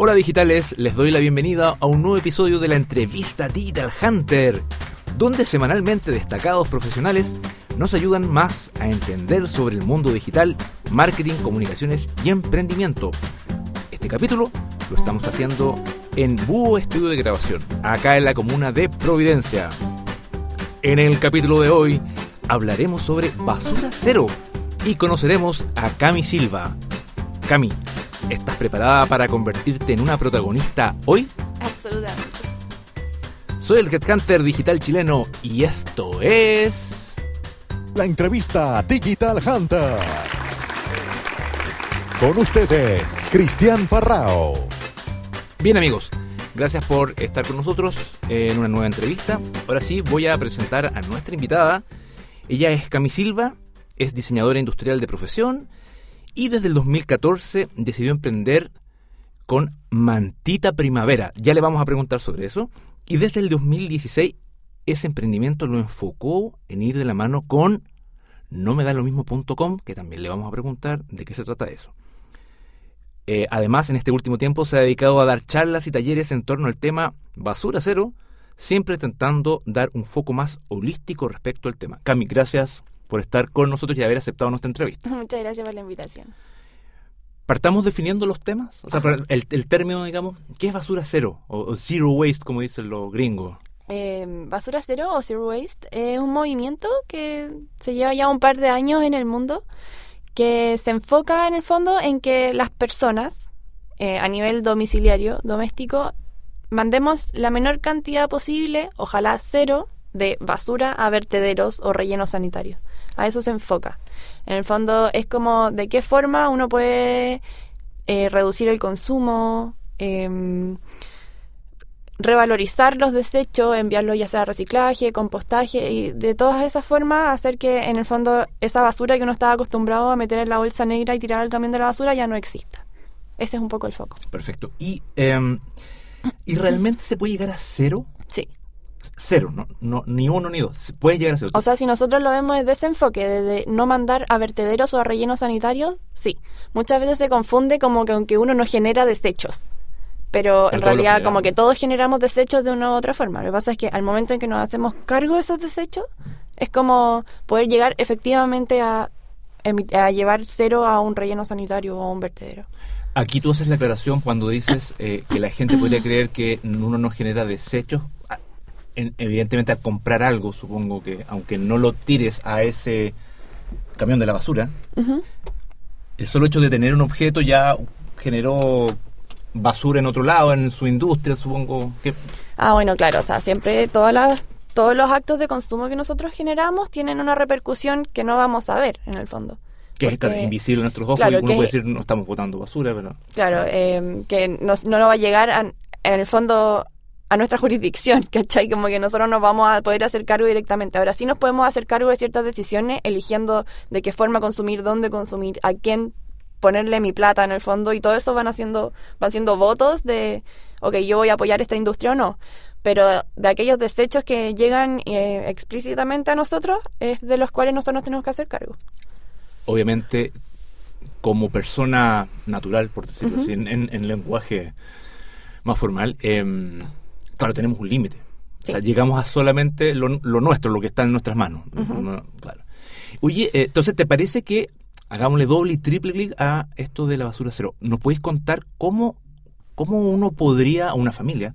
Hola digitales, les doy la bienvenida a un nuevo episodio de la entrevista Digital Hunter, donde semanalmente destacados profesionales nos ayudan más a entender sobre el mundo digital, marketing, comunicaciones y emprendimiento. Este capítulo lo estamos haciendo en Búho Estudio de Grabación, acá en la comuna de Providencia. En el capítulo de hoy hablaremos sobre basura cero y conoceremos a Cami Silva. Cami, ¿estás preparada para convertirte en una protagonista hoy? Absolutamente. Soy el Headhunter digital chileno y esto es... La entrevista Digital Hunter. Con ustedes, Cristian Parrao. Bien amigos, gracias por estar con nosotros en una nueva entrevista. Ahora sí, voy a presentar a nuestra invitada. Ella es Cami Silva, es diseñadora industrial de profesión y desde el 2014 decidió emprender con Mantita Primavera. Ya le vamos a preguntar sobre eso. Y desde el 2016 ese emprendimiento lo enfocó en ir de la mano con no me da lo que también le vamos a preguntar de qué se trata eso. Eh, además, en este último tiempo se ha dedicado a dar charlas y talleres en torno al tema basura cero, siempre intentando dar un foco más holístico respecto al tema. Cami, gracias por estar con nosotros y haber aceptado nuestra entrevista. Muchas gracias por la invitación. Partamos definiendo los temas, o sea, el, el, término, digamos, ¿qué es basura cero? O, o zero waste, como dicen los gringos. Eh, basura cero o zero waste es un movimiento que se lleva ya un par de años en el mundo que se enfoca en el fondo en que las personas eh, a nivel domiciliario, doméstico, mandemos la menor cantidad posible, ojalá cero, de basura a vertederos o rellenos sanitarios. A eso se enfoca. En el fondo es como de qué forma uno puede eh, reducir el consumo, eh, revalorizar los desechos, enviarlos ya sea a reciclaje, compostaje y de todas esas formas hacer que en el fondo esa basura que uno estaba acostumbrado a meter en la bolsa negra y tirar al camión de la basura ya no exista. Ese es un poco el foco. Perfecto. ¿Y, eh, ¿y realmente se puede llegar a cero? Cero, no, no, ni uno ni dos. Puede llegar a cero. O sea, si nosotros lo vemos desde ese enfoque, de no mandar a vertederos o a rellenos sanitarios, sí. Muchas veces se confunde como que aunque uno no genera desechos pero en realidad como que todos generamos desechos de una u otra forma. Lo que pasa es que al momento en que nos hacemos cargo de esos desechos, es como poder llegar efectivamente a, a llevar cero a un relleno sanitario o a un vertedero. Aquí tú haces la aclaración cuando dices eh, que la gente podría creer que uno no genera desechos. En, evidentemente al comprar algo, supongo que aunque no lo tires a ese camión de la basura, el solo hecho de tener un objeto ya generó basura en otro lado, en su industria, supongo que... Ah, bueno, claro, o sea, siempre todas las, todos los actos de consumo que nosotros generamos tienen una repercusión que no vamos a ver, en el fondo. Que es invisible en nuestros ojos, claro, uno puede decir no estamos botando basura, pero... Claro, eh, que no, no va a llegar en el fondo a nuestra jurisdicción, ¿cachai? Como que nosotros nos vamos a poder hacer cargo directamente. Ahora sí nos podemos hacer cargo de ciertas decisiones, eligiendo de qué forma consumir, dónde consumir, a quién ponerle mi plata en el fondo y todo eso van haciendo van siendo votos de ok yo voy a apoyar esta industria o no pero de aquellos desechos que llegan eh, explícitamente a nosotros es de los cuales nosotros nos tenemos que hacer cargo obviamente como persona natural por decirlo así en, lenguaje más formal eh, claro tenemos un límite o sea llegamos a solamente lo, nuestro lo que está en nuestras manos claro oye eh, entonces te parece que hagámosle doble y triple clic a esto de la basura cero. ¿Nos podéis contar cómo, cómo uno podría, una familia,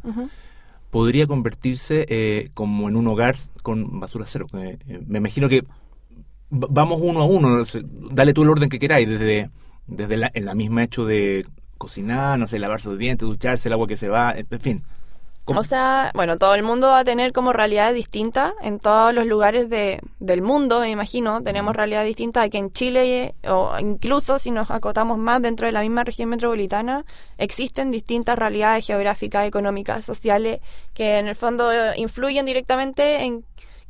podría convertirse eh, como en un hogar con basura cero? Eh, me imagino que vamos uno a uno, dale tú el orden que queráis, desde, desde la, en la misma hecho de cocinar, no sé, lavarse los dientes, ducharse, el agua que se va, en fin. O sea, bueno, todo el mundo va a tener como realidad distinta en todos los lugares de, del mundo, me imagino. Tenemos realidad distinta aquí en Chile, o incluso si nos acotamos más dentro de la misma región metropolitana, existen distintas realidades geográficas, económicas, sociales, que en el fondo influyen directamente en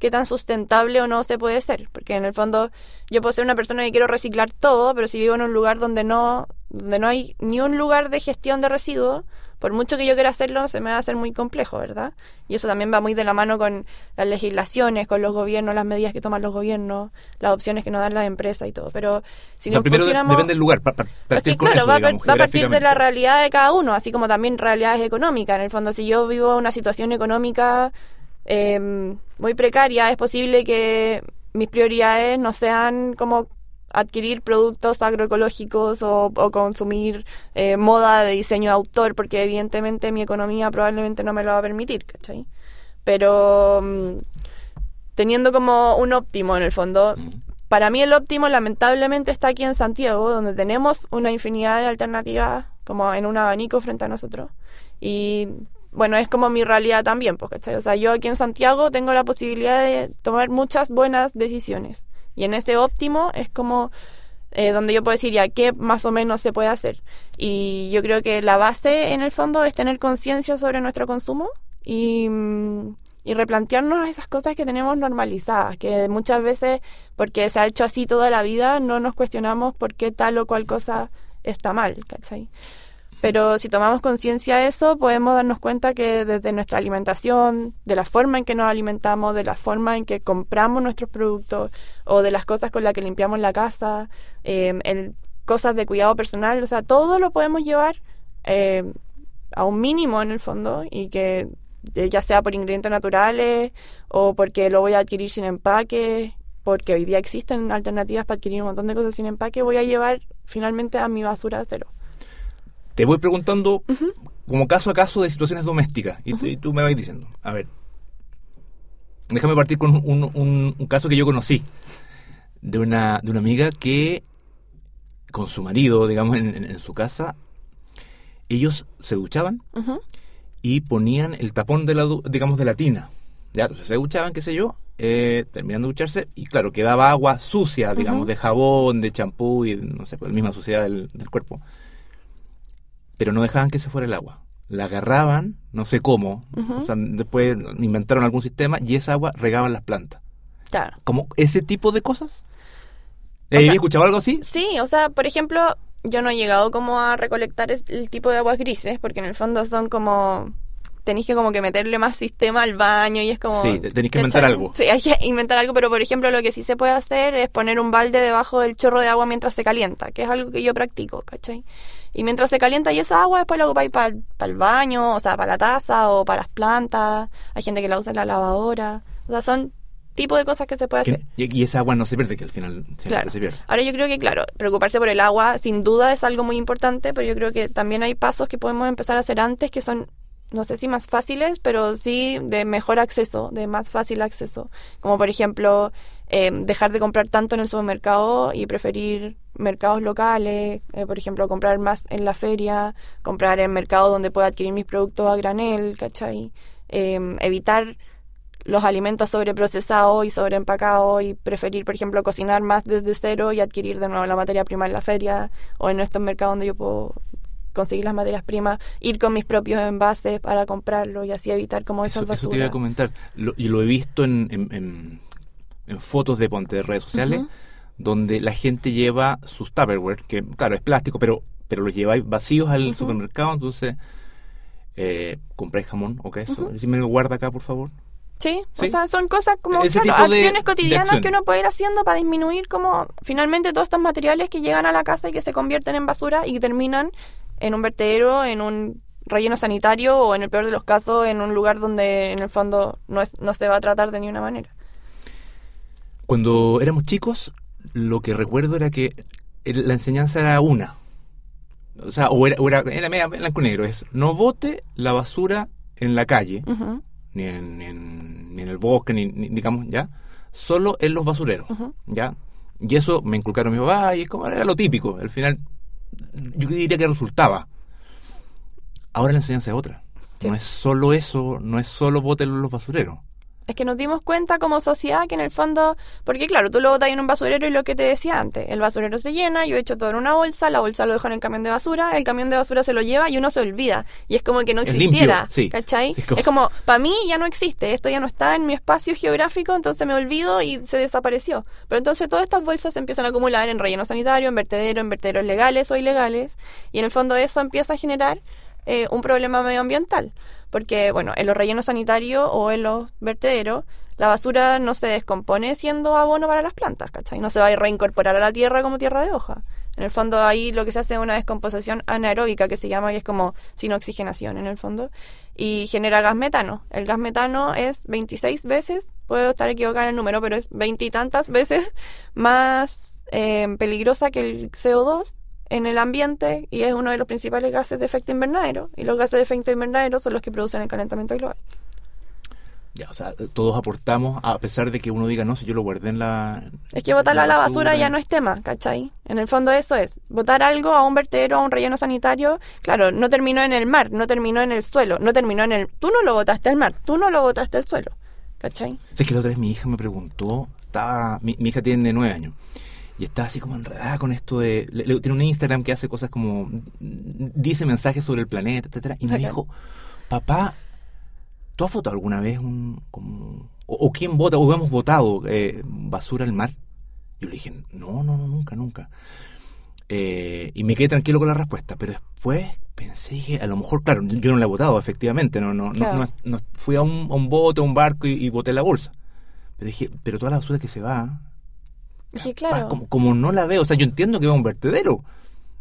qué tan sustentable o no se puede ser. Porque en el fondo yo puedo ser una persona que quiero reciclar todo, pero si vivo en un lugar donde no, donde no hay ni un lugar de gestión de residuos, por mucho que yo quiera hacerlo, se me va a hacer muy complejo, ¿verdad? Y eso también va muy de la mano con las legislaciones, con los gobiernos, las medidas que toman los gobiernos, las opciones que nos dan las empresas y todo. Pero si O sea, nos primero pusiéramos... depende del lugar. pa- pa- Es que claro, eso, va, digamos, va a partir de la realidad de cada uno, así como también realidades económicas. En el fondo, si yo vivo una situación económica eh, muy precaria, es posible que mis prioridades no sean como adquirir productos agroecológicos o, o consumir eh, moda de diseño de autor, porque evidentemente mi economía probablemente no me lo va a permitir, ¿cachai? Pero mm, teniendo como un óptimo en el fondo, Mm. para mí el óptimo lamentablemente está aquí en Santiago, donde tenemos una infinidad de alternativas como en un abanico frente a nosotros. Y bueno, es como mi realidad también, pues, ¿cachai? O sea, yo aquí en Santiago tengo la posibilidad de tomar muchas buenas decisiones. Y en ese óptimo es como eh, donde yo puedo decir ya qué más o menos se puede hacer. Y yo creo que la base en el fondo es tener conciencia sobre nuestro consumo y, mm, y replantearnos esas cosas que tenemos normalizadas, que muchas veces, porque se ha hecho así toda la vida, no nos cuestionamos por qué tal o cual cosa está mal, ¿cachai? Pero si tomamos conciencia de eso, podemos darnos cuenta que desde nuestra alimentación, de la forma en que nos alimentamos, de la forma en que compramos nuestros productos o de las cosas con las que limpiamos la casa, en cosas de cuidado personal, o sea, todo lo podemos llevar eh, a un mínimo en el fondo y que eh, ya sea por ingredientes naturales o porque lo voy a adquirir sin empaque, porque hoy día existen alternativas para adquirir un montón de cosas sin empaque, voy a llevar finalmente a mi basura cero. Te voy preguntando como caso a caso de situaciones domésticas y, y tú me vas diciendo. A ver, déjame partir con un, un- un caso que yo conocí de una, de una amiga que con su marido, digamos, en, en- en su casa, ellos se duchaban y ponían el tapón de la, digamos, de la tina. Ya, entonces se duchaban, qué sé yo, eh, terminan de ducharse y claro, quedaba agua sucia, digamos, de jabón, de champú y no sé, pues, la misma suciedad del, del cuerpo. Pero no dejaban que se fuera el agua. La agarraban, no sé cómo, o sea, después inventaron algún sistema y esa agua regaban las plantas. Claro. Como ese tipo de cosas. ¿Habías sea, escuchado algo así? Sí, o sea, por ejemplo, yo no he llegado como a recolectar el tipo de aguas grises, porque en el fondo son como... Tenéis que como que meterle más sistema al baño y es como... Sí, te- tenéis que inventar algo. Sí, hay que inventar algo, pero por ejemplo lo que sí se puede hacer es poner un balde debajo del chorro de agua mientras se calienta, que es algo que yo practico, ¿cachai? Y mientras se calienta y esa agua después la ocupáis para el baño, o sea, para la taza o para las plantas, hay gente que la usa en la lavadora, o sea, son tipo de cosas que se puede hacer. Y, esa agua no se pierde, que al final Claro. se pierde. Ahora yo creo que, claro, preocuparse por el agua sin duda es algo muy importante, pero yo creo que también hay pasos que podemos empezar a hacer antes que son, no sé si más fáciles, pero sí de mejor acceso, de más fácil acceso. Como por ejemplo, eh, dejar de comprar tanto en el supermercado y preferir mercados locales, eh, por ejemplo, comprar más en la feria, comprar en mercados donde pueda adquirir mis productos a granel, ¿cachai? Eh, evitar los alimentos sobreprocesados y sobreempacados y preferir, por ejemplo, cocinar más desde cero y adquirir de nuevo la materia prima en la feria o en estos mercados donde yo puedo conseguir las materias primas, ir con mis propios envases para comprarlo y así evitar como esas Eso, eso te iba a basuras. comentar. Lo- y lo he visto en, en, en- en fotos de ponte de redes sociales. Donde la gente lleva sus Tupperware, que claro, es plástico, pero, pero los lleváis vacíos al supermercado, entonces eh, compráis jamón o queso. Ujú. Si me lo guarda acá, por favor. Sí, Sí. o sea, son cosas como claro, de- acciones de cotidianas acciones. que uno puede ir haciendo para disminuir como finalmente todos estos materiales que llegan a la casa y que se convierten en basura y que terminan en un vertedero, en un relleno sanitario o en el peor de los casos en un lugar donde en el fondo no es no se va a tratar de ninguna manera. Cuando éramos chicos, lo que recuerdo era que la enseñanza era una. O sea, o era, o era, era media blanco y negro. Es, no bote la basura en la calle, ni en, ni en, ni en el bosque, ni, ni- digamos, ¿ya? Solo en los basureros. ¿ya? Y eso me inculcaron mis papás y es como era lo típico. Al final, yo diría que resultaba. Ahora la enseñanza es otra. Sí. No es solo eso, no es solo bote en los basureros. Es que nos dimos cuenta como sociedad que en el fondo, porque claro, tú lo botas en un basurero y lo que te decía antes, el basurero se llena, yo echo todo en una bolsa, la bolsa lo dejo en el camión de basura, el camión de basura se lo lleva y uno se olvida. Y es como que no existiera, sí. ¿cachai? Sí, es como- Es como, para mí ya no existe, esto ya no está en mi espacio geográfico, entonces me olvido y se desapareció. Pero entonces todas estas bolsas se empiezan a acumular en relleno sanitario, en vertedero, en vertederos legales o ilegales, y en el fondo eso empieza a generar eh, un problema medioambiental. Porque, bueno, en los rellenos sanitarios o en los vertederos, la basura no se descompone siendo abono para las plantas, ¿cachai? No se va a reincorporar a la tierra como tierra de hoja. En el fondo ahí lo que se hace es una descomposición anaeróbica que se llama, que es como sin oxigenación en el fondo, y genera gas metano. El gas metano es 26 veces, puedo estar equivocada en el número, pero es veintitantas veces más eh, peligrosa que el CO2 en el ambiente y es uno de los principales gases de efecto invernadero. Y los gases de efecto invernadero son los que producen el calentamiento global. Ya, o sea, todos aportamos, a pesar de que uno diga, no, si yo lo guardé en la... Es que botarlo a la basura ya no es tema, ¿cachai? En el fondo eso es, botar algo a un vertedero, a un relleno sanitario, claro, no terminó en el mar, no terminó en el suelo, no terminó en el... Tú no lo botaste al mar, tú no lo botaste al suelo, ¿cachai? Es que la otra vez mi hija me preguntó, estaba, mi, mi hija tiene nueve años, y está así como enredada con esto de, le- le- tiene un Instagram que hace cosas como, dice mensajes sobre el planeta, etcétera, y me dijo, papá, ¿tú has votado alguna vez un, como, o, o quién vota, o hemos votado eh, basura al mar? Yo le dije, no, no, no, nunca, nunca. Eh, y me quedé tranquilo con la respuesta, pero después pensé, dije, a lo mejor, claro, yo no la he votado, efectivamente, no, no, no- no, no- fui a un, a un bote, a un barco y, y boté la bolsa. Pero dije, pero toda la basura que se va, Dije, claro. como, como no la veo, o sea, yo entiendo que va a un vertedero,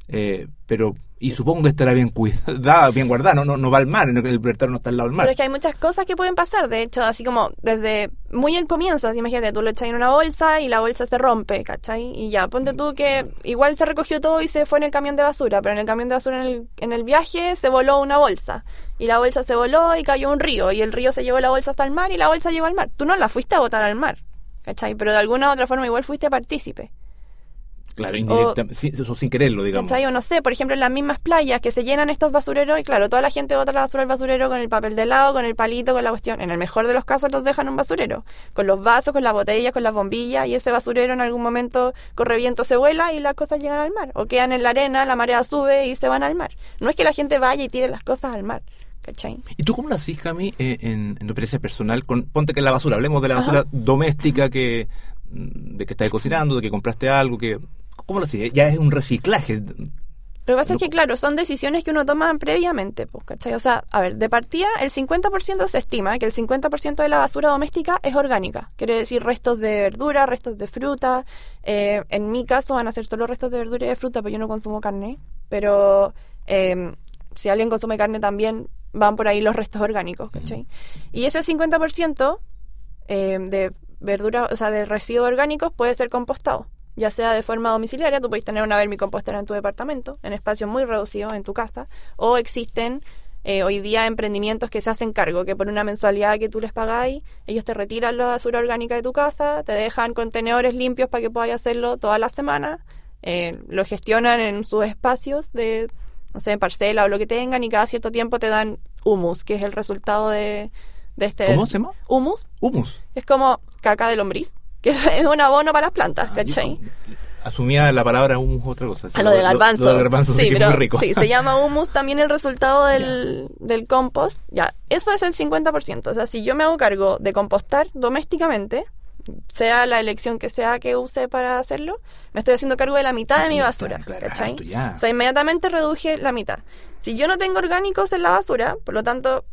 eh, pero, y supongo que estará bien cuidada, bien guardada, no, no, no va al mar, el vertedero no está al lado del mar. Pero es que hay muchas cosas que pueden pasar, de hecho, así como desde muy al comienzo, así imagínate, tú lo echas en una bolsa y la bolsa se rompe, ¿cachai? Y ya, ponte tú que igual se recogió todo y se fue en el camión de basura, pero en el camión de basura en el, en el viaje se voló una bolsa. Y la bolsa se voló y cayó un río, y el río se llevó la bolsa hasta el mar y la bolsa llegó al mar. Tú no la fuiste a botar al mar, ¿cachai? Pero de alguna u otra forma igual fuiste partícipe. Claro, indirectamente, sin, sin quererlo, digamos. ¿Cachai? O no sé, por ejemplo, en las mismas playas que se llenan estos basureros y claro, toda la gente bota la basura al basurero con el papel de lado, con el palito, con la cuestión. En el mejor de los casos los dejan en un basurero, con los vasos, con las botellas, con las bombillas y ese basurero en algún momento corre viento, se vuela y las cosas llegan al mar. O quedan en la arena, la marea sube y se van al mar. No es que la gente vaya y tire las cosas al mar. ¿Cachai? ¿Y tú cómo lo hacís, Cami, eh, en, en tu experiencia personal? Con, ponte que la basura, hablemos de la basura doméstica que mm, de que estás cocinando, de que compraste algo, que ¿cómo lo hacís? Ya es un reciclaje. Lo que pasa es que, claro, son decisiones que uno toma previamente, pues, ¿cachai? O sea, a ver, de partida, el 50% se estima que el 50% de la basura doméstica es orgánica. Quiere decir restos de verdura, restos de fruta. Eh, en mi caso van a ser solo restos de verdura y de fruta, porque yo no consumo carne. Pero eh, si alguien consume carne también van por ahí los restos orgánicos, ¿cachai? Y ese 50% eh, de verdura, o sea, de residuos orgánicos puede ser compostado, ya sea de forma domiciliaria, tú puedes tener una vermicompostera en tu departamento, en espacios muy reducidos en tu casa, o existen eh, hoy día emprendimientos que se hacen cargo, que por una mensualidad que tú les pagáis, ellos te retiran la basura orgánica de tu casa, te dejan contenedores limpios para que podáis hacerlo todas las semanas, eh, lo gestionan en sus espacios de, no sé, parcela o lo que tengan, y cada cierto tiempo te dan humus, que es el resultado de, de este... ¿Cómo se llama? Humus, Humus. es como caca de lombriz, que es un abono para las plantas, Ah, ¿cachai? yo asumía la palabra humus otra cosa. A lo de garbanzo. Lo, de garbanzo sí, pero muy rico. sí, se llama humus también el resultado del, del compost. Ya, eso es el 50%. O sea, si yo me hago cargo de compostar domésticamente, sea la elección que sea que use para hacerlo, me estoy haciendo cargo de la mitad de mi Ya basura, claro, ¿cachai? ya. O sea, inmediatamente reduje la mitad. Si yo no tengo orgánicos en la basura, por lo tanto,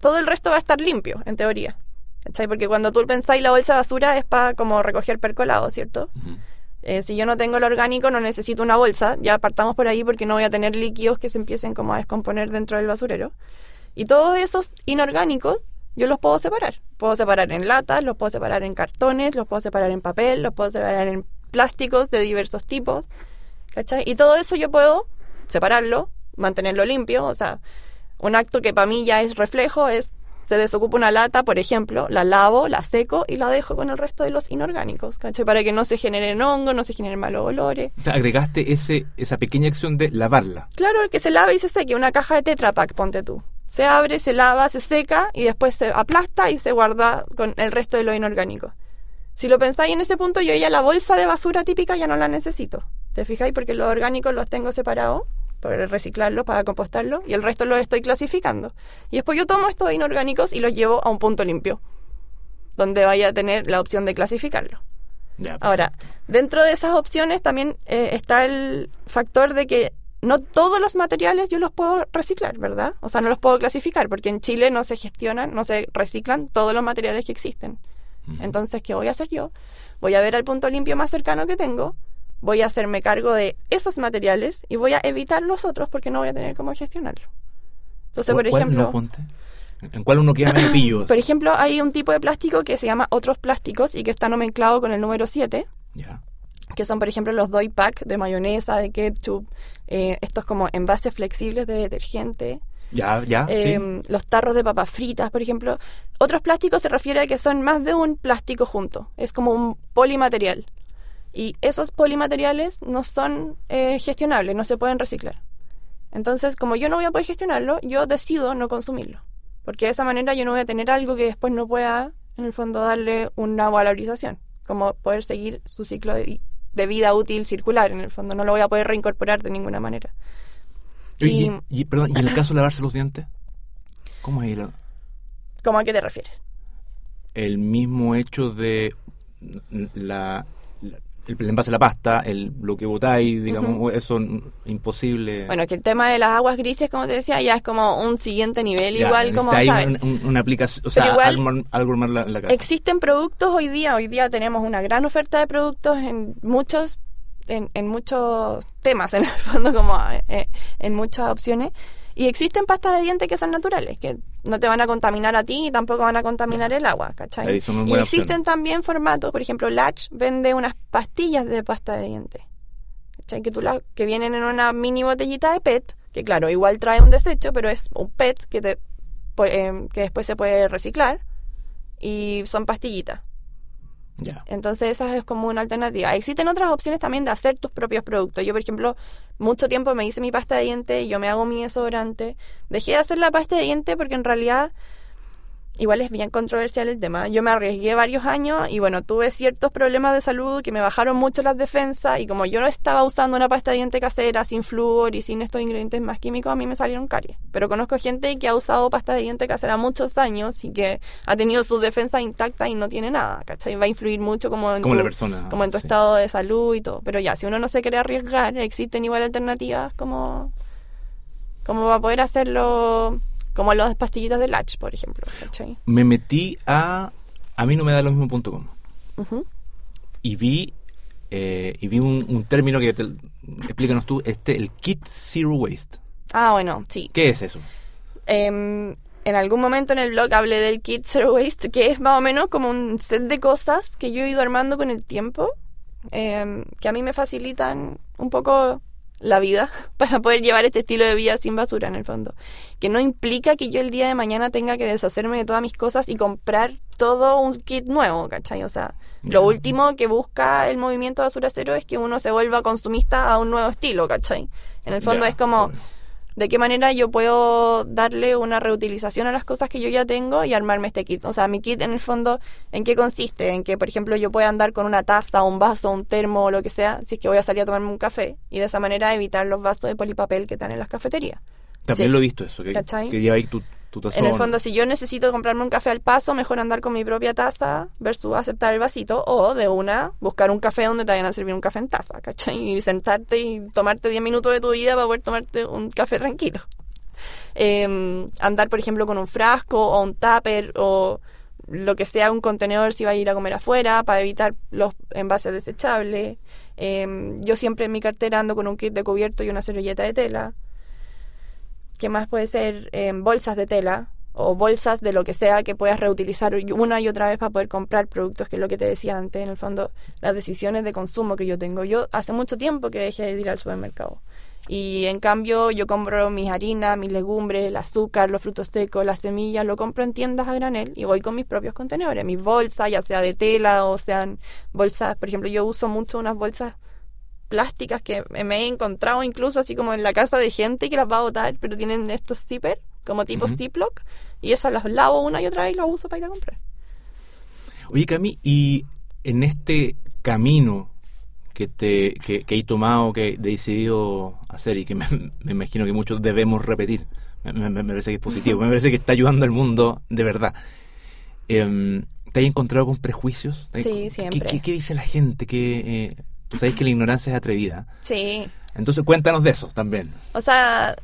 todo el resto va a estar limpio, en teoría. ¿Cachai? Porque cuando tú pensáis la bolsa de basura es para como recoger percolado, ¿cierto? Eh, si yo no tengo el orgánico, no necesito una bolsa. Ya partamos por ahí porque no voy a tener líquidos que se empiecen como a descomponer dentro del basurero. Y todos esos inorgánicos yo los puedo separar. Puedo separar en latas, los puedo separar en cartones, los puedo separar en papel, los puedo separar en plásticos de diversos tipos. ¿Cachai? Y todo eso yo puedo separarlo, mantenerlo limpio. O sea, un acto que para mí ya es reflejo es se desocupa una lata, por ejemplo, la lavo, la seco y la dejo con el resto de los inorgánicos, ¿cachai? Para que no se generen hongos, no se generen malos olores. O sea, agregaste ese, esa pequeña acción de lavarla. Claro, que se lave y se seque, una caja de Tetra Pak, ponte tú. Se abre, se lava, se seca y después se aplasta y se guarda con el resto de lo inorgánico. Si lo pensáis en ese punto, yo ya la bolsa de basura típica ya no la necesito. ¿Te fijáis? Porque los orgánicos los tengo separados para reciclarlos, para compostarlos, y el resto los estoy clasificando. Y después yo tomo estos inorgánicos y los llevo a un punto limpio, donde vaya a tener la opción de clasificarlo. Ya, Ahora, dentro de esas opciones también eh, está el factor de que no todos los materiales yo los puedo reciclar, ¿verdad? O sea, no los puedo clasificar, porque en Chile no se gestionan, no se reciclan todos los materiales que existen. Entonces, ¿qué voy a hacer yo? Voy a ver al punto limpio más cercano que tengo, voy a hacerme cargo de esos materiales y voy a evitar los otros porque no voy a tener cómo gestionarlo. Entonces, por ¿Cuál- cuál ejemplo? ¿En cuál uno queda medio pillo? por ejemplo, hay un tipo de plástico que se llama otros plásticos y que está nomenclado con el número 7, Ya. que son, por ejemplo, los doy pack de mayonesa, de ketchup, eh, estos como envases flexibles de detergente, Ya, ya, eh, sí. los tarros de papas fritas, por ejemplo. Otros plásticos se refiere a que son más de un plástico junto, es como un polimaterial. Y esos polimateriales no son eh, gestionables, no se pueden reciclar. Entonces, como yo no voy a poder gestionarlo, yo decido no consumirlo. Porque de esa manera yo no voy a tener algo que después no pueda, en el fondo, darle una valorización. Como poder seguir su ciclo de, de vida útil circular, en el fondo. No lo voy a poder reincorporar de ninguna manera. Y, y- y- perdón, ¿y en el caso de lavarse los dientes? ¿Cómo es el, ¿Cómo a qué te refieres? el mismo hecho de la, la- el envase de la pasta, el, lo que botáis, digamos, eso n- imposible. Bueno, que el tema de las aguas grises, como te decía, ya es como un siguiente nivel, Ya, igual como, necesitáis ¿sabes? un- un- una aplicación, o sea, igual- algo, la, la casa. Existen productos hoy día, hoy día tenemos una gran oferta de productos en muchos en, en muchos temas, en el fondo, como eh, en muchas opciones. Y existen pastas de dientes que son naturales, que no te van a contaminar a ti y tampoco van a contaminar el agua, ¿cachai? Y existen también formatos, por ejemplo, Latch vende unas pastillas de pasta de dientes, ¿cachai? Que, tú la- que vienen en una mini botellita de PET, que claro, igual trae un desecho, pero es un PET que, te, po- eh, que después se puede reciclar y son pastillitas. Entonces esa es como una alternativa. Existen otras opciones también de hacer tus propios productos. Yo, por ejemplo, mucho tiempo me hice mi pasta de diente, yo me hago mi desodorante. Dejé de hacer la pasta de diente porque en realidad igual es bien controversial el tema. Yo me arriesgué varios años y bueno, tuve ciertos problemas de salud que me bajaron mucho las defensas y como yo no estaba usando una pasta de diente casera sin flúor y sin estos ingredientes más químicos, a mí me salieron caries. Pero conozco gente que ha usado pasta de diente casera muchos años y que ha tenido sus defensas intactas y no tiene nada, ¿cachai? Va a influir mucho como en Como tu, la persona. como en tu sí. estado de salud y todo. Pero ya, si uno no se quiere arriesgar, existen igual alternativas como, como va a poder hacerlo, como las pastillitas de Latch, por ejemplo, ¿cachai? Me metí a a mí no me da lo mismo punto com y vi eh, y vi un, un término que te, explícanos tú, este el kit zero waste. Ah, bueno, sí. ¿Qué es eso? Em, en algún momento en el blog hablé del kit Zero Waste, que es más o menos como un set de cosas que yo he ido armando con el tiempo, em, que a mí me facilitan un poco la vida para poder llevar este estilo de vida sin basura en el fondo. Que no implica que yo el día de mañana tenga que deshacerme de todas mis cosas y comprar todo un kit nuevo, ¿cachai? O sea, lo último que busca el movimiento basura cero es que uno se vuelva consumista a un nuevo estilo, ¿cachai? En el fondo es como. De qué manera yo puedo darle una reutilización a las cosas que yo ya tengo y armarme este kit. O sea, mi kit en el fondo, ¿en qué consiste? En que, por ejemplo, yo pueda andar con una taza, un vaso, un termo o lo que sea, si es que voy a salir a tomarme un café. Y de esa manera evitar los vasos de polipapel que están en las cafeterías. También Sí. lo he visto eso, que, que lleva ahí tu, tu. En el fondo, si yo necesito comprarme un café al paso, mejor andar con mi propia taza versus aceptar el vasito o de una, buscar un café donde te vayan a servir un café en taza, ¿cachai? Y sentarte y tomarte 10 minutos de tu vida para poder tomarte un café tranquilo. Eh, andar, por ejemplo, con un frasco o un tupper o lo que sea, un contenedor si va a ir a comer afuera para evitar los envases desechables. Eh, yo siempre en mi cartera ando con un kit de cubierto y una servilleta de tela. ¿Qué más puede ser? Eh, bolsas de tela o bolsas de lo que sea que puedas reutilizar una y otra vez para poder comprar productos, que es lo que te decía antes, en el fondo, las decisiones de consumo que yo tengo. Yo hace mucho tiempo que dejé de ir al supermercado. Y en cambio yo compro mis harinas, mis legumbres, el azúcar, los frutos secos, las semillas, lo compro en tiendas a granel y voy con mis propios contenedores, mis bolsas, ya sea de tela o sean bolsas, por ejemplo, yo uso mucho unas bolsas plásticas que me he encontrado incluso así como en la casa de gente que las va a botar, pero tienen estos zipper como tipo Ujú. Ziploc, y esas las lavo una y otra vez y las uso para ir a comprar. Oye, Cami, y en este camino que te que, que he tomado, que he decidido hacer y que me, me imagino que muchos debemos repetir, me, me- me parece que es positivo, me parece que está ayudando al mundo de verdad. Em, ¿Te has encontrado con prejuicios? ¿Te has- Sí, ¿qué- siempre. ¿Qué, qué dice la gente? Que eh, Tú sabes que la ignorancia es atrevida. Sí, Entonces cuéntanos de eso también. o sea,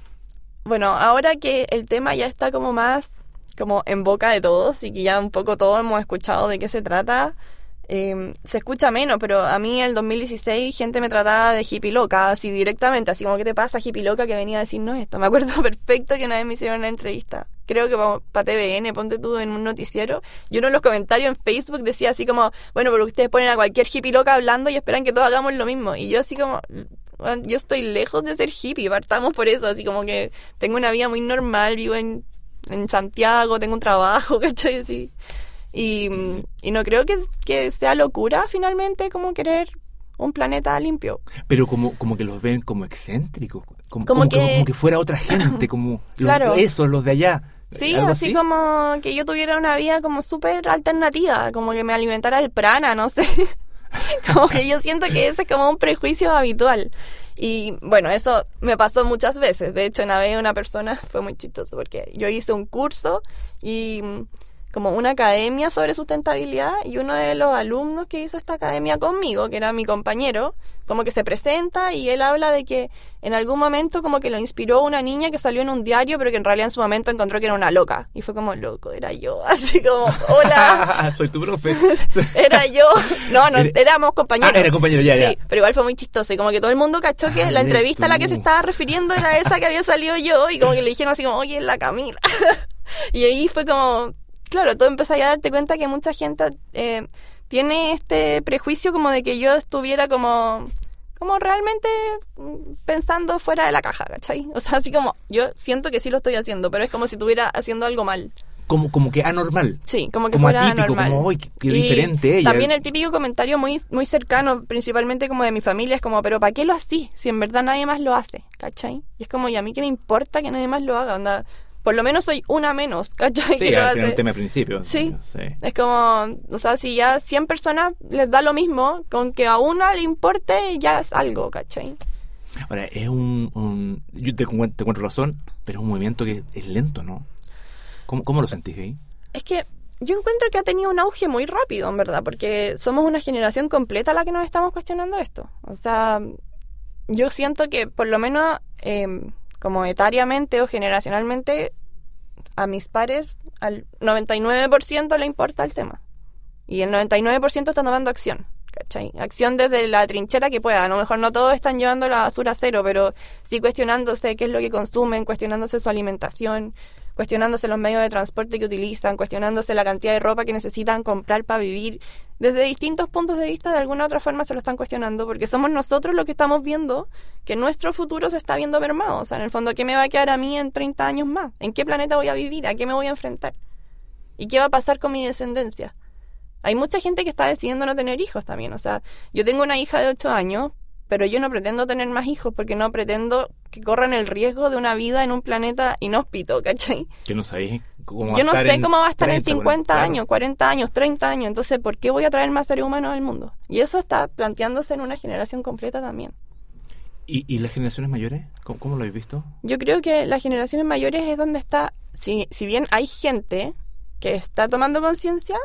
bueno, ahora que el tema ya está como más como en boca de todos y que ya un poco todos hemos escuchado de qué se trata, eh, se escucha menos, pero a mí en el 2016 gente me trataba de hippie loca, así directamente, así como, ¿qué te pasa, hippie loca, que venía a decirnos esto? Me acuerdo perfecto que una vez me hicieron una entrevista, creo que para TVN, ponte tú en un noticiero, y uno en los comentarios en Facebook decía así como, bueno, pero ustedes ponen a cualquier hippie loca hablando y esperan que todos hagamos lo mismo, y yo así como... "Bueno, Yo estoy lejos de ser hippie, partamos por eso, así como que tengo una vida muy normal, vivo en, en Santiago, tengo un trabajo, ¿cachai? Así. Y, y no creo que, que sea locura finalmente como querer un planeta limpio. Pero como, como que los ven como excéntricos. Como, Como como que, que- como que fuera otra gente, como los- Claro. esos, los de allá. Sí, ¿Algo así, como que yo tuviera una vida como súper alternativa, como que me alimentara el prana, no sé. como que yo siento que ese es como un prejuicio habitual. Y bueno, eso me pasó muchas veces. De hecho, una vez una persona fue muy chistoso porque yo hice un curso y como una academia sobre sustentabilidad y uno de los alumnos que hizo esta academia conmigo, que era mi compañero, como que se presenta y él habla de que en algún momento como que lo inspiró una niña que salió en un diario, pero que en realidad en su momento encontró que era una loca. Y fue como, loco, era yo. Así como, hola, Soy tu profe. era yo. No, no, éramos compañeros. Ah, era compañero, ya, sí, ya. pero igual fue muy chistoso. Y como que todo el mundo cachó que Ah, la entrevista a la que se estaba refiriendo era esa que había salido yo. Y como que le dijeron así como, oye, es la Camila. y ahí fue como, claro, tú empezás a darte cuenta que mucha gente eh, tiene este prejuicio como de que yo estuviera como como realmente mm, pensando fuera de la caja, ¿cachai? O sea, así como, yo siento que sí lo estoy haciendo, pero es como si estuviera haciendo algo mal. Como, como que anormal. Sí, como que Como fuera atípico, normal. como, "Uy, qué- qué Y diferente ella". También el típico comentario muy, muy cercano, principalmente como de mi familia, es como, pero ¿para qué lo así? Si en verdad nadie más lo hace, ¿cachai? Y es como, ¿y a mí qué me importa que nadie más lo haga? Onda, por lo menos soy una menos, ¿cachai? Sí, al final un tema de principio. Sí. sí. Es como, o sea, si ya 100 personas les da lo mismo, con que a una le importe, ya es algo, ¿cachai? Ahora, es un... un- yo te, te encuentro razón, pero es un movimiento que es lento, ¿no? ¿Cómo, cómo lo sentís ahí? Es que yo encuentro que ha tenido un auge muy rápido, en verdad, porque somos una generación completa la que nos estamos cuestionando esto. O sea, yo siento que por lo menos eh, como etariamente o generacionalmente a mis pares al 99% le importa el tema. Y el 99% están tomando acción. ¿Cachai? Acción desde la trinchera que pueda. A lo mejor no todos están llevando la basura a cero, pero sí cuestionándose qué es lo que consumen, cuestionándose su alimentación, cuestionándose los medios de transporte que utilizan, cuestionándose la cantidad de ropa que necesitan comprar para vivir. Desde distintos puntos de vista, de alguna u otra forma se lo están cuestionando, porque somos nosotros los que estamos viendo que nuestro futuro se está viendo mermado. O sea, en el fondo, ¿qué me va a quedar a mí en 30 años más? ¿En qué planeta voy a vivir? ¿A qué me voy a enfrentar? ¿Y qué va a pasar con mi descendencia? Hay mucha gente que está decidiendo no tener hijos también. O sea, yo tengo una hija de 8 años, pero yo no pretendo tener más hijos porque no pretendo que corran el riesgo de una vida en un planeta inhóspito, ¿cachai? Que no sabéis cómo va Yo a no estar sé cómo va a estar en 30, 50 claro. años, 40 años, 30 años. Entonces, ¿por qué voy a traer más seres humanos al mundo? Y eso está planteándose en una generación completa también. ¿Y, y las generaciones mayores? ¿Cómo, cómo lo habéis visto? Yo creo que las generaciones mayores es donde está, si, si bien hay gente que está tomando conciencia,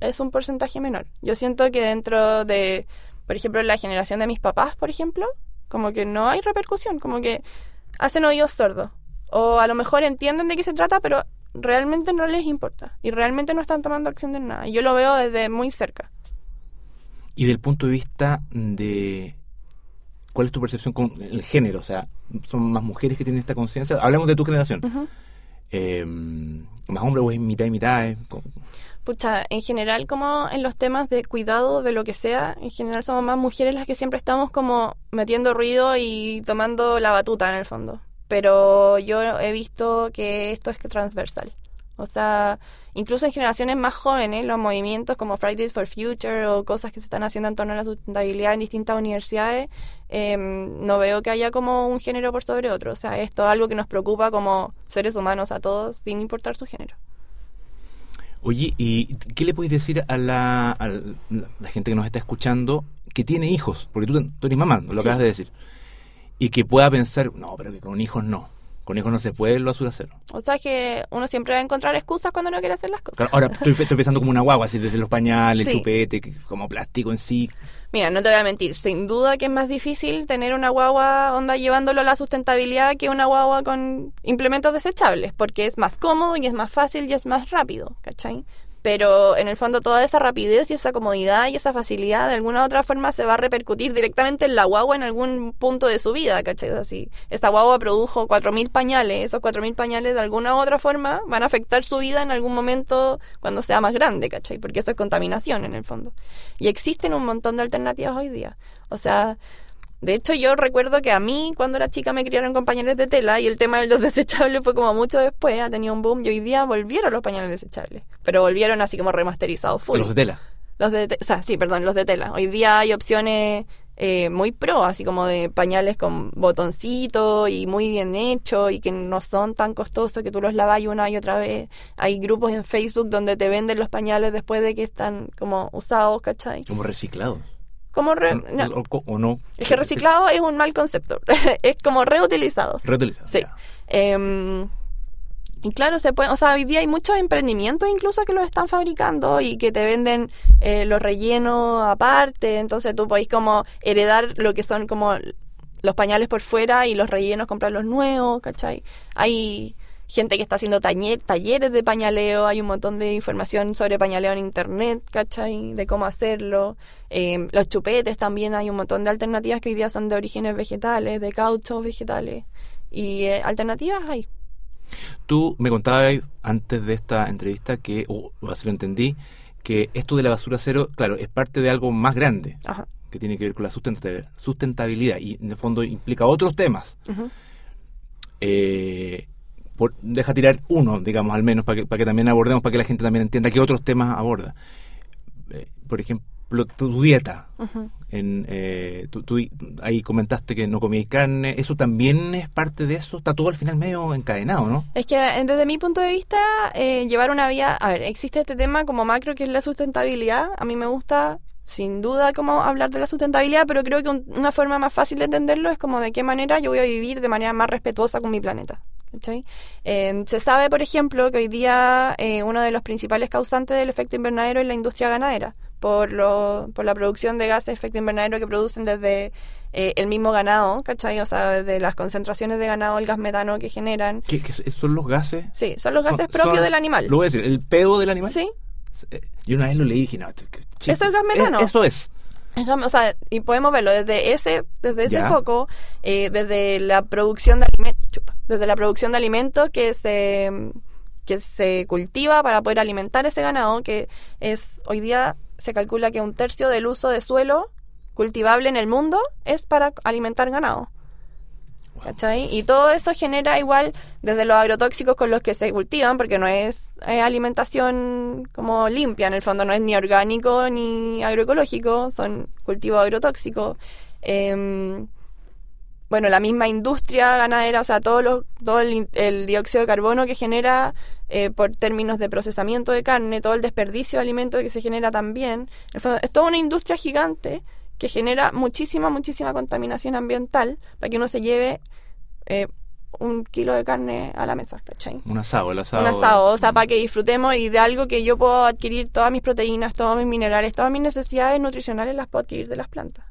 es un porcentaje menor. Yo siento que dentro de, por ejemplo, la generación de mis papás, por ejemplo, como que no hay repercusión, como que hacen oídos sordos. O a lo mejor entienden de qué se trata, pero realmente no les importa. Y realmente no están tomando acción de nada. Y yo lo veo desde muy cerca. Y del punto de vista de... ¿Cuál es tu percepción con el género? O sea, ¿son más mujeres que tienen esta conciencia? Hablamos de tu generación. Eh, ¿Más hombres o es mitad y mitad? eh? Pucha, en general, como en los temas de cuidado de lo que sea, en general somos más mujeres las que siempre estamos como metiendo ruido y tomando la batuta en el fondo. Pero yo he visto que esto es transversal. O sea, incluso en generaciones más jóvenes, los movimientos como Fridays for Future o cosas que se están haciendo en torno a la sustentabilidad en distintas universidades, em, no veo que haya como un género por sobre otro. O sea, esto es algo que nos preocupa como seres humanos a todos, sin importar su género. Oye, ¿y qué le puedes decir a la, a la gente que nos está escuchando que tiene hijos? Porque tú, tú eres mamá, lo Sí. acabas de decir. Y que pueda pensar, no, pero que con hijos no. Con hijos no se puede el basura cero. O sea, que uno siempre va a encontrar excusas cuando no quiere hacer las cosas. Claro, ahora estoy, estoy pensando como una guagua, así desde los pañales, el Sí. chupete, como plástico en sí. Mira, no te voy a mentir, sin duda que es más difícil tener una guagua onda llevándolo a la sustentabilidad que una guagua con implementos desechables, porque es más cómodo y es más fácil y es más rápido, ¿cachai? Pero en el fondo toda esa rapidez y esa comodidad y esa facilidad de alguna u otra forma se va a repercutir directamente en la guagua en algún punto de su vida, ¿cachai? Si esta guagua produjo 4.000 pañales, esos 4.000 pañales de alguna u otra forma van a afectar su vida en algún momento cuando sea más grande, ¿cachai? Porque eso es contaminación en el fondo. Y existen un montón de alternativas hoy día. O sea, de hecho yo recuerdo que a mí cuando era chica me criaron con pañales de tela y el tema de los desechables fue como mucho después, ha tenido un boom y hoy día volvieron los pañales desechables. Pero volvieron así como remasterizados full. Los de tela. Los de, te- o sea, sí, perdón, los de tela. Hoy día hay opciones eh, muy pro, así como de pañales con botoncito y muy bien hecho y que no son tan costosos que tú los lavas una y otra vez. Hay grupos en Facebook donde te venden los pañales después de que están como usados, ¿cachai? Como reciclados. Como re- O, no, o- o no. es que reciclado es un mal concepto. es como reutilizados. Reutilizados. Sí. Em, y claro, se puede, o sea, hoy día hay muchos emprendimientos incluso que los están fabricando y que te venden eh, los rellenos aparte, entonces tú podéis como heredar lo que son como los pañales por fuera y los rellenos comprar los nuevos, ¿cachai? Hay gente que está haciendo talleres de pañaleo, hay un montón de información sobre pañaleo en internet, ¿cachai? De cómo hacerlo. Em, los chupetes también hay un montón de alternativas que hoy día son de orígenes vegetales, de cauchos vegetales. Y eh, alternativas hay. Tú me contabas antes de esta entrevista que, o así lo entendí, que esto de la basura cero, claro, es parte de algo más grande Ajá. que tiene que ver con la sustenta- sustentabilidad y en el fondo implica otros temas. Eh, por- deja tirar uno, digamos, al menos, para que, para que también abordemos, para que la gente también entienda qué otros temas aborda. Eh, por ejemplo, tu dieta. En, eh, tú, tú ahí comentaste que no comíais carne. ¿Eso también es parte de eso? Está todo al final medio encadenado, ¿no? Es que desde mi punto de vista, eh, llevar una vía... A ver, existe este tema como macro que es la sustentabilidad. A mí me gusta, sin duda, como hablar de la sustentabilidad, pero creo que un- una forma más fácil de entenderlo es como de qué manera yo voy a vivir de manera más respetuosa con mi planeta. ¿cachai? Eh, se sabe, por ejemplo, que hoy día eh, uno de los principales causantes del efecto invernadero es la industria ganadera, por, lo, por la producción de gases de efecto invernadero que producen desde eh, el mismo ganado, ¿cachai? O sea, desde las concentraciones de ganado, el gas metano que generan. ¿Qué, qué son los gases? Sí, son los gases Son- propios son- del animal. Lo voy a decir, el pedo del animal. Sí, Eh, Yo una vez lo leí y dije, no, esto- ¿Eso es gas metano? Eh, Eso es. O sea, y podemos verlo desde ese, desde ese Ya. foco, eh, desde la producción de alimentos, desde la producción de alimentos que se que se cultiva para poder alimentar ese ganado, que es hoy día se calcula que un tercio del uso de suelo cultivable en el mundo es para alimentar ganado. ¿Cachai? Y todo eso genera igual desde los agrotóxicos con los que se cultivan, porque no es eh, alimentación como limpia, en el fondo no es ni orgánico ni agroecológico, son cultivos agrotóxicos. Em, bueno, la misma industria ganadera, o sea, todo, lo- todo el, el dióxido de carbono que genera eh, por términos de procesamiento de carne, todo el desperdicio de alimentos que se genera también. En el fondo, es toda una industria gigante que genera muchísima, muchísima contaminación ambiental para que uno se lleve eh, un kilo de carne a la mesa, ¿cachai? Un asado, el asado. Un asado, o sea, para que disfrutemos y de algo que yo puedo adquirir todas mis proteínas, todos mis minerales, todas mis necesidades nutricionales las puedo adquirir de las plantas.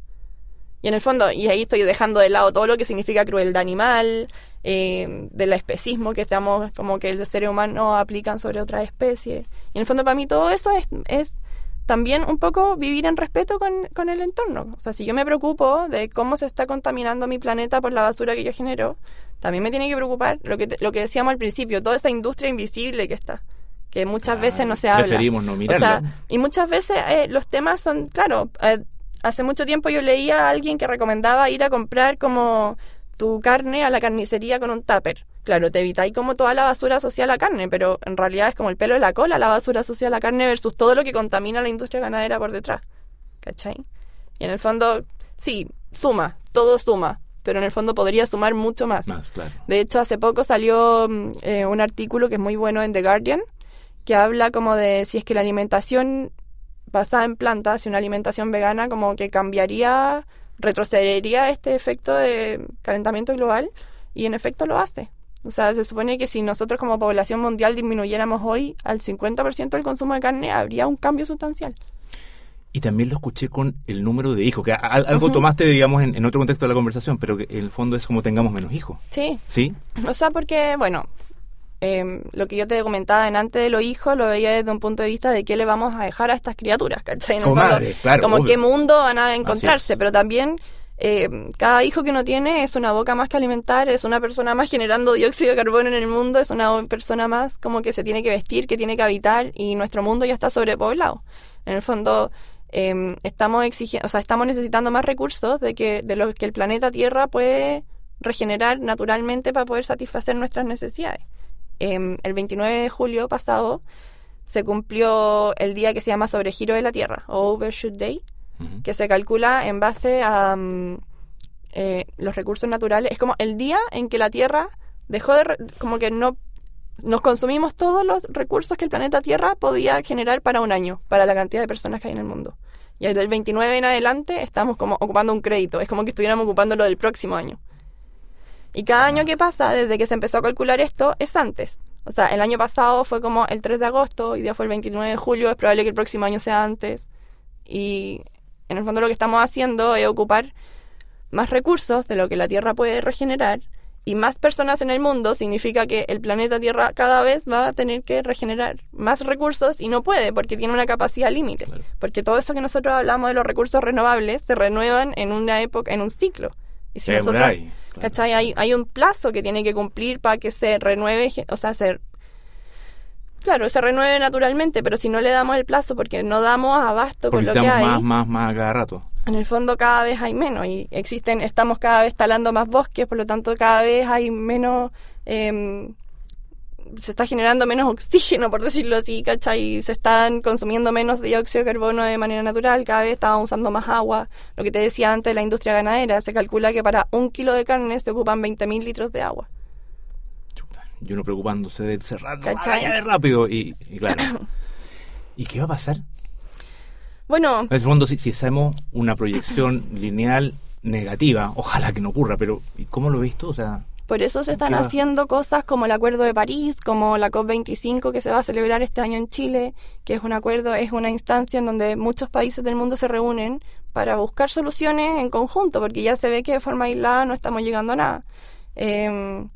Y en el fondo, y ahí estoy dejando de lado todo lo que significa crueldad animal, eh, del especismo que estamos, como que el ser humano aplican sobre otras especies. Y en el fondo para mí todo eso es, es también un poco vivir en respeto con, con el entorno. O sea, si yo me preocupo de cómo se está contaminando mi planeta por la basura que yo genero, también me tiene que preocupar lo que, lo que decíamos al principio, toda esa industria invisible que está, que muchas Ah, veces no se habla. Preferimos no O mirarlo. sea, y muchas veces eh, los temas son, claro, eh, hace mucho tiempo yo leía a alguien que recomendaba ir a comprar como tu carne a la carnicería con un tupper. claro, te evitáis como toda la basura asociada a la carne, pero en realidad es como el pelo de la cola la basura asociada a la carne versus todo lo que contamina la industria ganadera por detrás. ¿Cachai? Y en el fondo, sí, suma, todo suma, pero en el fondo podría sumar mucho más. Más, claro. De hecho, hace poco salió mm, eh, un artículo que es muy bueno en The Guardian, que habla como de si es que la alimentación basada en plantas, si una alimentación vegana como que cambiaría, retrocedería este efecto de calentamiento global, y en efecto lo hace. O sea, se supone que si nosotros como población mundial disminuyéramos hoy al 50% el consumo de carne, habría un cambio sustancial. Y también lo escuché con el número de hijos, que algo tomaste, digamos, en, en otro contexto de la conversación, pero que en el fondo es como tengamos menos hijos. Sí, ¿Sí? O sea, porque, bueno, em, lo que yo te comentaba en antes de los hijos lo veía desde un punto de vista de qué le vamos a dejar a estas criaturas, ¿cachai? En Como fondo, madre, claro, Como obvio. qué mundo van a encontrarse, pero también em, cada hijo que uno tiene es una boca más que alimentar, es una persona más generando dióxido de carbono en el mundo, es una persona más como que se tiene que vestir, que tiene que habitar y nuestro mundo ya está sobrepoblado. En el fondo... em, estamos exigiendo, o sea, estamos necesitando más recursos de que de los que el planeta Tierra puede regenerar naturalmente para poder satisfacer nuestras necesidades. Em, el 29 de julio pasado se cumplió el día que se llama Sobregiro de la Tierra, o Overshoot Day, que se calcula en base a mm, eh, los recursos naturales. Es como el día en que la Tierra dejó de... re- como que no... Nos consumimos todos los recursos que el planeta Tierra podía generar para un año, para la cantidad de personas que hay en el mundo. Y desde el 29 en adelante estamos como ocupando un crédito. Es como que estuviéramos ocupando lo del próximo año. Y cada año que pasa, desde que se empezó a calcular esto, es antes. O sea, el año pasado fue como el 3 de agosto, hoy día fue el 29 de julio, es probable que el próximo año sea antes. Y en el fondo lo que estamos haciendo es ocupar más recursos de lo que la Tierra puede regenerar y más personas en el mundo significa que el planeta Tierra cada vez va a tener que regenerar más recursos y no puede porque tiene una capacidad límite. Claro. Porque todo eso que nosotros hablamos de los recursos renovables se renuevan en una época, en un ciclo. Y si nosotros, claro. ¿cachai? Hay, hay un plazo que tiene que cumplir para que se renueve, o sea, se, claro, se renueve naturalmente, pero si no le damos el plazo porque no damos abasto Porque con lo que hay, más, más, más cada rato. en el fondo cada vez hay menos y existen, estamos cada vez talando más bosques, por lo tanto cada vez hay menos, em, se está generando menos oxígeno, por decirlo así, ¿cachai? Se están consumiendo menos dióxido de carbono de manera natural, cada vez estamos usando más agua. Lo que te decía antes de la industria ganadera, se calcula que para un kilo de carne se ocupan 20.000 litros de agua. Y uno preocupándose de cerrar ¿Cachai? rápido. Y, y claro. ¿Y qué va a pasar? Bueno, En el fondo, si, si hacemos una proyección lineal negativa, ojalá que no ocurra, pero ¿y cómo lo ves tú? O sea, Por eso se están haciendo cosas como el Acuerdo de París, como la COP25 que se va a celebrar este año en Chile, que es un acuerdo, es una instancia en donde muchos países del mundo se reúnen para buscar soluciones en conjunto, porque ya se ve que de forma aislada no estamos llegando a nada. Eh,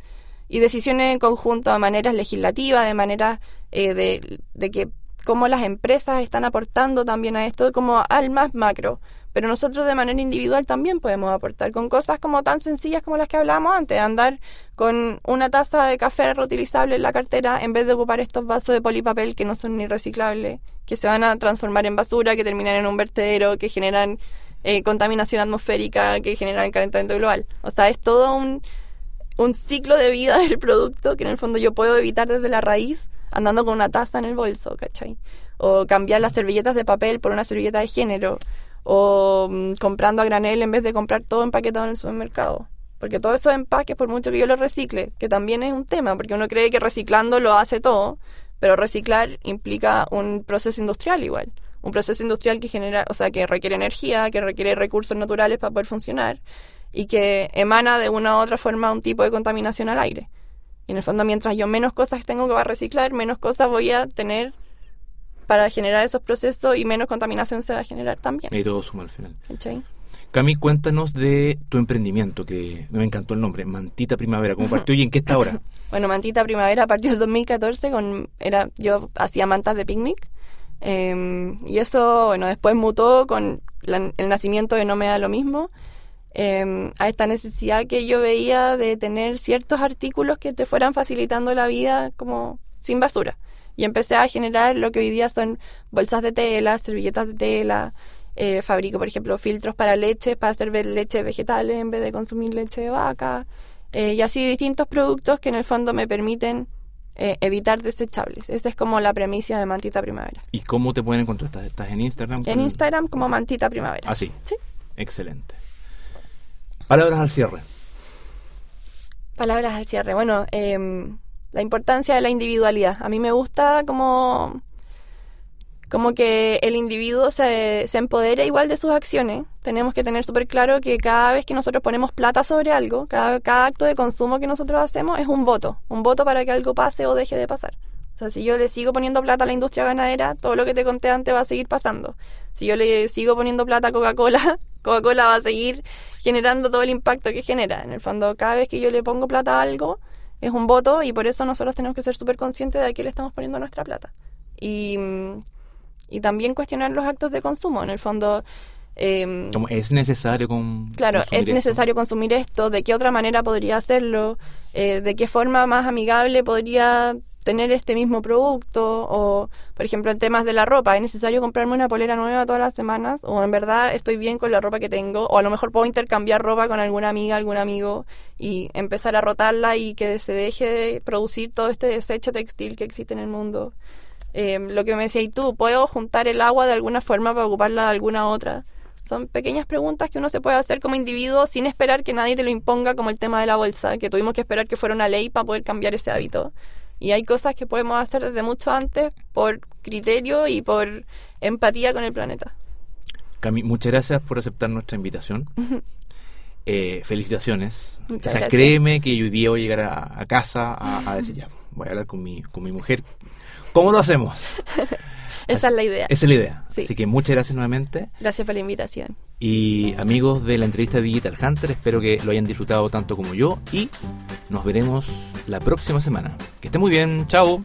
y decisiones en conjunto de maneras legislativas, de maneras eh, de, de que cómo las empresas están aportando también a esto, como al más macro. Pero nosotros de manera individual también podemos aportar con cosas como tan sencillas como las que hablábamos antes, andar con una taza de café reutilizable en la cartera en vez de ocupar estos vasos de polipapel que no son ni reciclables, que se van a transformar en basura, que terminan en un vertedero, que generan eh, contaminación atmosférica, que generan calentamiento global. O sea, es todo un, un ciclo de vida del producto que en el fondo yo puedo evitar desde la raíz andando con una taza en el bolso, ¿cachai? O cambiar las servilletas de papel por una servilleta de género. O mm, comprando a granel en vez de comprar todo empaquetado en el supermercado. Porque todos esos empaques, por mucho que yo los recicle, que también es un tema, porque uno cree que reciclando lo hace todo, pero reciclar implica un proceso industrial igual. Un proceso industrial que genera, o sea, que requiere energía, que requiere recursos naturales para poder funcionar y que emana de una u otra forma un tipo de contaminación al aire. Y en el fondo, mientras yo menos cosas tengo que reciclar, menos cosas voy a tener para generar esos procesos y menos contaminación se va a generar también. y todo suma al final. ¿cachai? Cami, cuéntanos de tu emprendimiento, que me encantó el nombre, Mantita Primavera. ¿Cómo partió y en qué está ahora? Bueno, Mantita Primavera partió el 2014 con era yo hacía mantas de picnic eh, y eso bueno después mutó con la- el nacimiento de No me da lo mismo eh, a esta necesidad que yo veía de tener ciertos artículos que te fueran facilitando la vida como sin basura y empecé a generar lo que hoy día son bolsas de tela, servilletas de tela. eh, fabrico, por ejemplo, filtros para leche, para hacer leche vegetales en vez de consumir leche de vaca. eh, y así distintos productos que en el fondo me permiten eh, evitar desechables. Esa es como la premisa de Mantita Primavera. ¿Y cómo te pueden encontrar? ¿Estás, estás en Instagram? En Instagram como Mantita Primavera. Ah, sí. Sí. Excelente. Palabras al cierre. Palabras al cierre. Bueno, em, la importancia de la individualidad. A mí me gusta como, como que el individuo se, se empodere igual de sus acciones. Tenemos que tener súper claro que cada vez que nosotros ponemos plata sobre algo, cada, cada acto de consumo que nosotros hacemos es un voto. Un voto para que algo pase o deje de pasar. O sea, si yo le sigo poniendo plata a la industria ganadera, todo lo que te conté antes va a seguir pasando. Si yo le sigo poniendo plata a Coca-Cola, Coca-Cola va a seguir generando todo el impacto que genera. En el fondo, cada vez que yo le pongo plata a algo, es un voto y por eso nosotros tenemos que ser súper conscientes de a qué le estamos poniendo nuestra plata. Y, y también cuestionar los actos de consumo. En el fondo, em, Como es necesario con, Claro, consumir es esto? necesario consumir esto, de qué otra manera podría hacerlo, eh, de qué forma más amigable podría tener este mismo producto, o por ejemplo en temas de la ropa, ¿es necesario comprarme una polera nueva todas las semanas? ¿O en verdad estoy bien con la ropa que tengo? ¿O a lo mejor puedo intercambiar ropa con alguna amiga, algún amigo y empezar a rotarla y que se deje de producir todo este desecho textil que existe en el mundo? Eh, lo que me decías tú, ¿puedo juntar el agua de alguna forma para ocuparla de alguna otra? Son pequeñas preguntas que uno se puede hacer como individuo sin esperar que nadie te lo imponga, como el tema de la bolsa, que tuvimos que esperar que fuera una ley para poder cambiar ese hábito. Y hay cosas que podemos hacer desde mucho antes por criterio y por empatía con el planeta. Cami, muchas gracias por aceptar nuestra invitación. Eh, felicitaciones. Muchas o sea, gracias. créeme que hoy día voy a llegar a, a casa a, a decir, ya, voy a hablar con mi, con mi mujer. ¿Cómo lo hacemos? Esa es la idea. Esa es la idea. Sí. Así que muchas gracias nuevamente. Gracias por la invitación. Y amigos de la entrevista Digital Hunter, espero que lo hayan disfrutado tanto como yo y nos veremos la próxima semana. Que esté muy bien, chao.